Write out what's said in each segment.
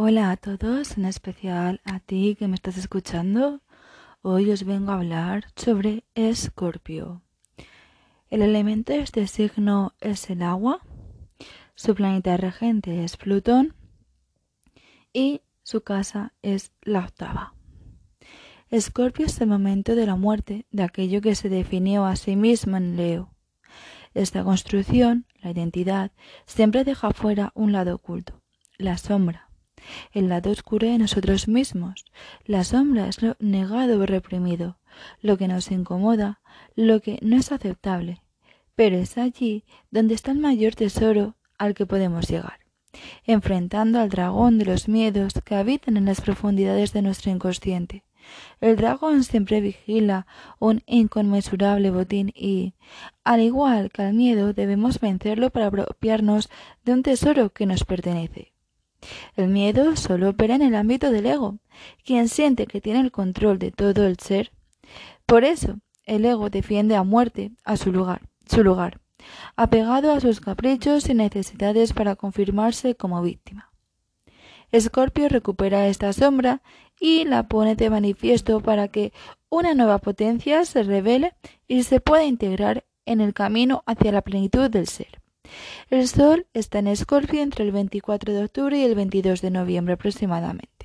Hola a todos, en especial a ti que me estás escuchando. Hoy os vengo a hablar sobre Escorpio. El elemento de este signo es el agua, su planeta regente es Plutón y su casa es la octava. Escorpio es el momento de la muerte de aquello que se definió a sí mismo en Leo. Esta construcción, la identidad, siempre deja fuera un lado oculto, la sombra el lado oscuro de nosotros mismos. La sombra es lo negado o reprimido, lo que nos incomoda, lo que no es aceptable. Pero es allí donde está el mayor tesoro al que podemos llegar, enfrentando al dragón de los miedos que habitan en las profundidades de nuestro inconsciente. El dragón siempre vigila un inconmensurable botín y, al igual que al miedo, debemos vencerlo para apropiarnos de un tesoro que nos pertenece. El miedo solo opera en el ámbito del ego, quien siente que tiene el control de todo el ser. Por eso, el ego defiende a muerte a su lugar, su lugar, apegado a sus caprichos y necesidades para confirmarse como víctima. Escorpio recupera esta sombra y la pone de manifiesto para que una nueva potencia se revele y se pueda integrar en el camino hacia la plenitud del ser. El Sol está en Escorpio entre el 24 de octubre y el 22 de noviembre aproximadamente.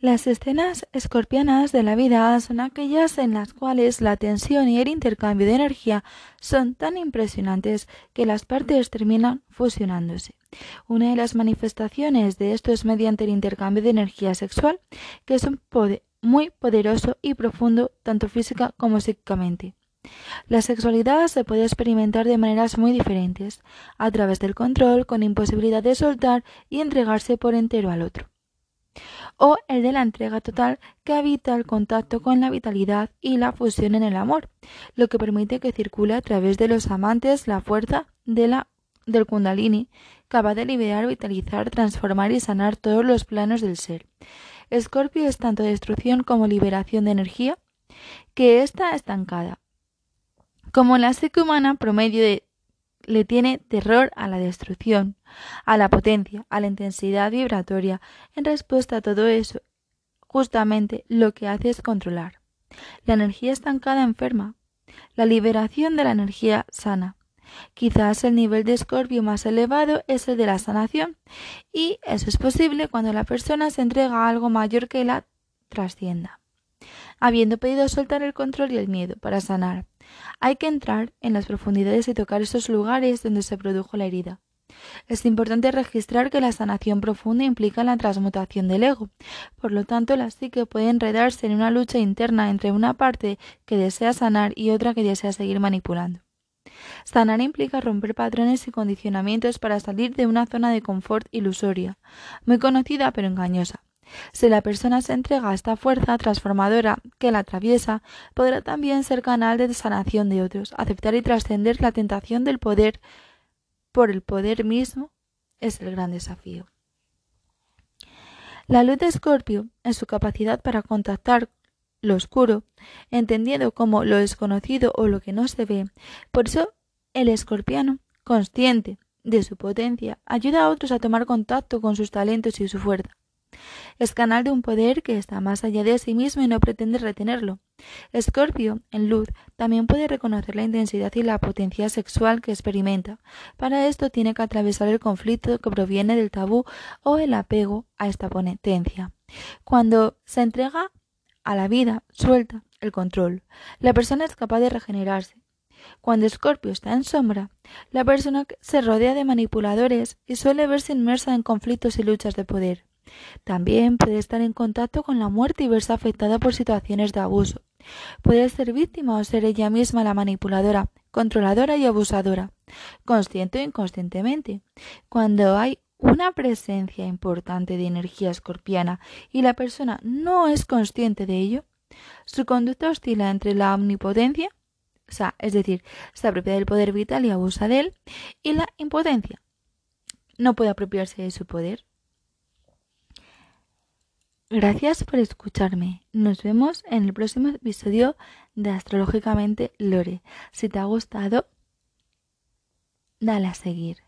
Las escenas escorpianas de la vida son aquellas en las cuales la tensión y el intercambio de energía son tan impresionantes que las partes terminan fusionándose. Una de las manifestaciones de esto es mediante el intercambio de energía sexual, que es un poder muy poderoso y profundo tanto física como psíquicamente. La sexualidad se puede experimentar de maneras muy diferentes, a través del control, con imposibilidad de soltar y entregarse por entero al otro. O el de la entrega total que habita el contacto con la vitalidad y la fusión en el amor, lo que permite que circule a través de los amantes la fuerza de la, del kundalini, capaz de liberar, vitalizar, transformar y sanar todos los planos del ser. Escorpio es tanto destrucción como liberación de energía, que está estancada, como la psique humana promedio le tiene terror a la destrucción, a la potencia, a la intensidad vibratoria, en respuesta a todo eso, justamente lo que hace es controlar. La energía estancada enferma, la liberación de la energía sana. Quizás el nivel de escorpio más elevado es el de la sanación, y eso es posible cuando la persona se entrega a algo mayor que la trascienda, habiendo pedido soltar el control y el miedo para sanar, hay que entrar en las profundidades y tocar esos lugares donde se produjo la herida. Es importante registrar que la sanación profunda implica la transmutación del ego. Por lo tanto, la psique puede enredarse en una lucha interna entre una parte que desea sanar y otra que desea seguir manipulando. Sanar implica romper patrones y condicionamientos para salir de una zona de confort ilusoria, muy conocida pero engañosa. Si la persona se entrega a esta fuerza transformadora que la atraviesa, podrá también ser canal de sanación de otros, aceptar y trascender la tentación del poder por el poder mismo es el gran desafío. La luz de Escorpio, en su capacidad para contactar lo oscuro, entendiendo como lo desconocido o lo que no se ve, por eso el escorpiano, consciente de su potencia, ayuda a otros a tomar contacto con sus talentos y su fuerza. Es canal de un poder que está más allá de sí mismo y no pretende retenerlo. Escorpio, en luz, también puede reconocer la intensidad y la potencia sexual que experimenta. Para esto tiene que atravesar el conflicto que proviene del tabú o el apego a esta potencia. Cuando se entrega a la vida, suelta el control. La persona es capaz de regenerarse. Cuando Escorpio está en sombra, la persona se rodea de manipuladores y suele verse inmersa en conflictos y luchas de poder. También puede estar en contacto con la muerte y verse afectada por situaciones de abuso. Puede ser víctima o ser ella misma la manipuladora, controladora y abusadora, consciente o inconscientemente. Cuando hay una presencia importante de energía escorpiana y la persona no es consciente de ello, su conducta oscila entre la omnipotencia, o sea, es decir, se apropia del poder vital y abusa de él, y la impotencia. No puede apropiarse de su poder. Gracias por escucharme. Nos vemos en el próximo episodio de Astrológicamente Lore. Si te ha gustado, dale a seguir.